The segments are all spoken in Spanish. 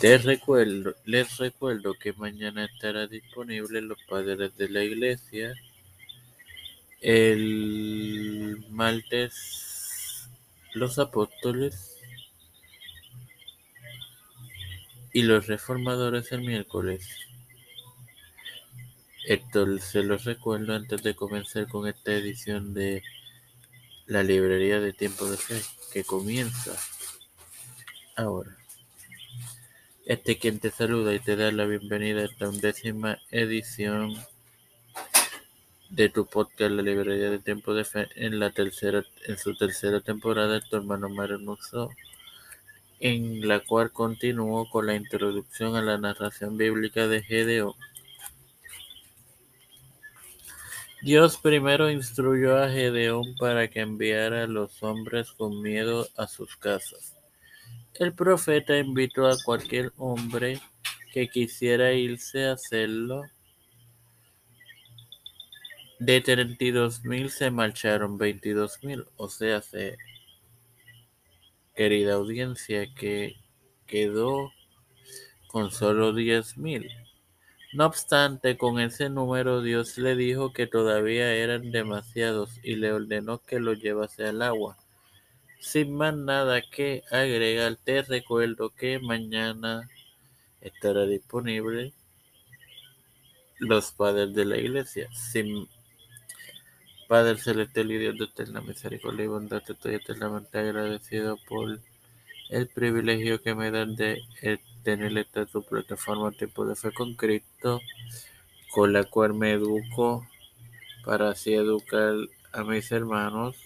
les recuerdo que mañana estará disponible Los Padres de la Iglesia. El martes los apóstoles y los reformadores el miércoles. Esto se los recuerdo antes de comenzar con esta edición de la librería de tiempo de fe que comienza ahora. Este quien te saluda y te da la bienvenida a esta undécima edición de tu podcast La Librería de Tiempo de Fe en la tercera, en su tercera temporada, tu hermano Mario en la cual continúo con la introducción a la narración bíblica de Gedeón. Dios primero instruyó a Gedeón para que enviara a los hombres con miedo a sus casas. El profeta invitó a cualquier hombre que quisiera irse a hacerlo. De 32 mil se marcharon 22 mil, o sea, se, querida audiencia, que quedó con solo 10 mil. No obstante, con ese número Dios le dijo que todavía eran demasiados y le ordenó que lo llevase al agua. Sin más nada que agregar, te recuerdo que mañana estará disponible los padres de la iglesia. Sin Padre celestial y Dios de eterna misericordia y bondad, estoy eternamente agradecido por el privilegio que me dan de tener esta tu plataforma tipo de fe con Cristo, con la cual me educo para así educar a mis hermanos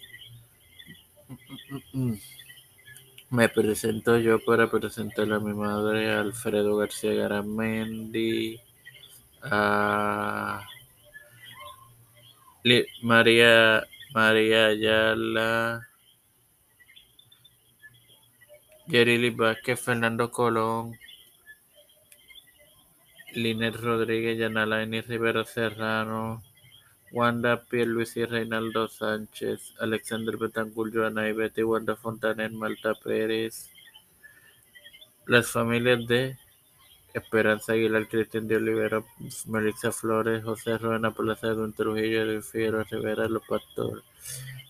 me presento yo para presentar a mi madre, Alfredo García Garamendi, a María, María Ayala, Yerili Vázquez, Fernando Colón, Liner Rodríguez, Yanalaini Rivera Serrano, Wanda y Reinaldo Sánchez, Alexander Betancourt, Joana y Betty, Wanda Fontaner, Malta Pérez, las familias de Esperanza Aguilar, Cristian de Olivera, Melissa Flores, José Ruena, Plaza Edwin Trujillo, de Figueroa Rivera, Los Pastores,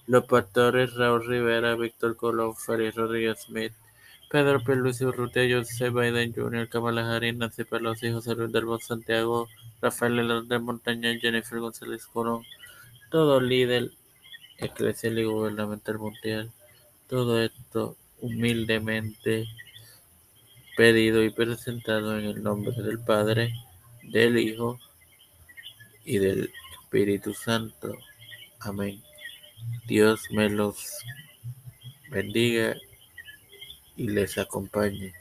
Los Pastores, Raúl Rivera, Víctor Colón, Félix Rodríguez Smith, Pedro Pierluisi Urrutia, José Biden Jr., Kamala Harris, Nancy Pelosi, José Luis del Santiago, Rafael de Montaña, Jennifer González Colón, todo líder eclesial y gubernamental mundial. Todo esto humildemente pedido y presentado en el nombre del Padre, del Hijo y del Espíritu Santo. Amén. Dios me los bendiga y les acompañe.